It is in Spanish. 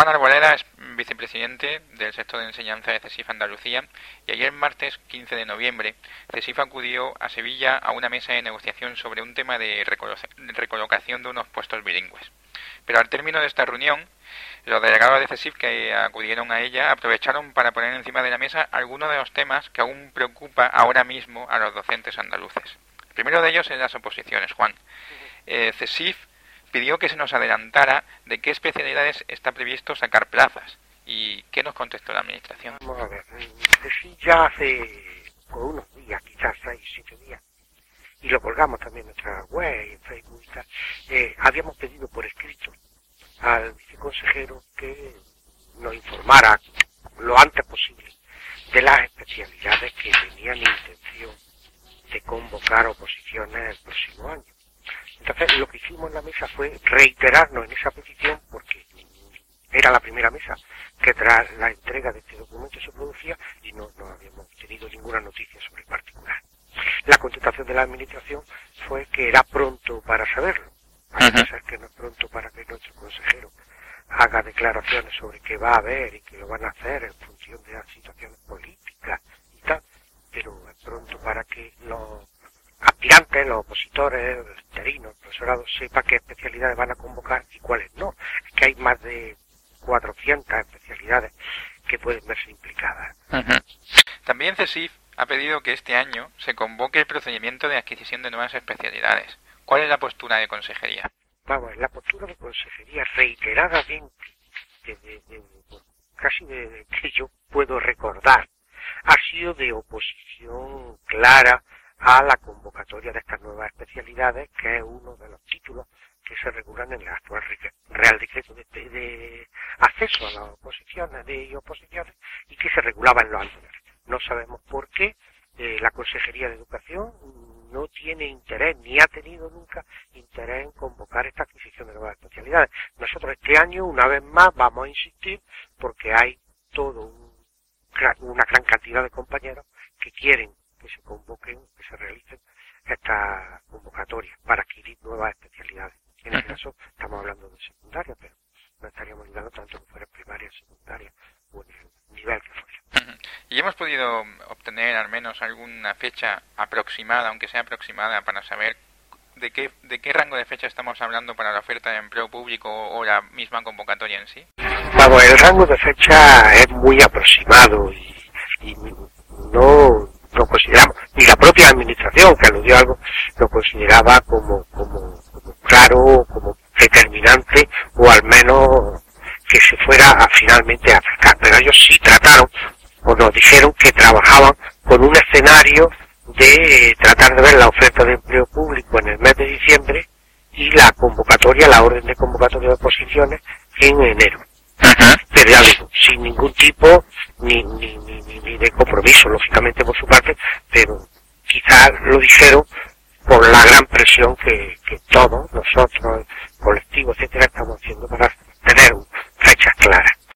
Juan Arboleda es vicepresidente del sector de enseñanza de CESIF Andalucía y ayer martes 15 de noviembre CESIF acudió a Sevilla a una mesa de negociación sobre un tema de recolocación de unos puestos bilingües. Pero al término de esta reunión, los delegados de CESIF que acudieron a ella aprovecharon para poner encima de la mesa algunos de los temas que aún preocupa ahora mismo a los docentes andaluces. El primero de ellos es las oposiciones, Juan. Eh, CESIF pidió que se nos adelantara de qué especialidades está previsto sacar plazas. ¿Y qué nos contestó la Administración? Vamos a ver, sí, ya hace unos días, quizás seis, siete días, y lo colgamos también en nuestra web y en Facebook y tal, eh, habíamos pedido por escrito al viceconsejero que nos informara lo antes posible de las especialidades que tenían intención de convocar oposiciones el próximo año. Entonces lo que hicimos en la mesa fue en esa petición porque era la primera mesa que tras la entrega de este documento se producía y no, no habíamos tenido ninguna noticia sobre el particular. La contestación de la administración fue que era pronto para saberlo. Hay que ser que no es pronto para que nuestro consejero haga declaraciones sobre qué va a haber y que lo van a hacer en función de las situaciones políticas y tal, pero es pronto para que los aspirantes, los opositores, los interinos, profesorados, sepa qué especialidades van a convocar y cuáles no. Es que hay más de 400 especialidades que pueden verse implicadas. También CESIF ha pedido que este año se convoque el procedimiento de adquisición de nuevas especialidades. ¿Cuál es la postura de consejería? Vamos, la postura de consejería reiteradamente, casi desde que yo puedo recordar, ha sido de oposición clara a la convocatoria de estas nuevas especialidades, que es uno de los títulos que se regulan en el actual Real Decreto de, acceso a las oposiciones de oposiciones y que se regulaba en los anteriores. No sabemos por qué eh, la Consejería de Educación no tiene interés, ni ha tenido nunca interés en convocar esta adquisición de nuevas especialidades. Nosotros este año, una vez más, vamos a insistir porque hay todo una gran cantidad de compañeros que quieren que se convoquen, que se realicen estas convocatorias para adquirir nuevas especialidades. En este caso estamos hablando de secundaria, pero no estaríamos hablando tanto que fuera primaria, secundaria o en el nivel que fuera. ¿Y hemos podido obtener al menos alguna fecha aproximada, aunque sea aproximada, para saber de qué, de qué rango de fecha estamos hablando para la oferta de empleo público o la misma convocatoria en sí? Vamos, el rango de fecha es muy aproximado y no lo consideramos, ni la propia administración que aludió algo, lo consideraba como, como, claro, como determinante, o al menos que se fuera a finalmente a acercar. Pero ellos sí trataron, o nos dijeron que trabajaban con un escenario de tratar de ver la oferta de empleo público en el mes de diciembre y la convocatoria, la orden de convocatoria de posiciones en enero. Pero ya digo, sin ningún tipo ni, ni, de compromiso, lógicamente por su parte, pero quizás lo dijeron por la gran presión que, que todos nosotros,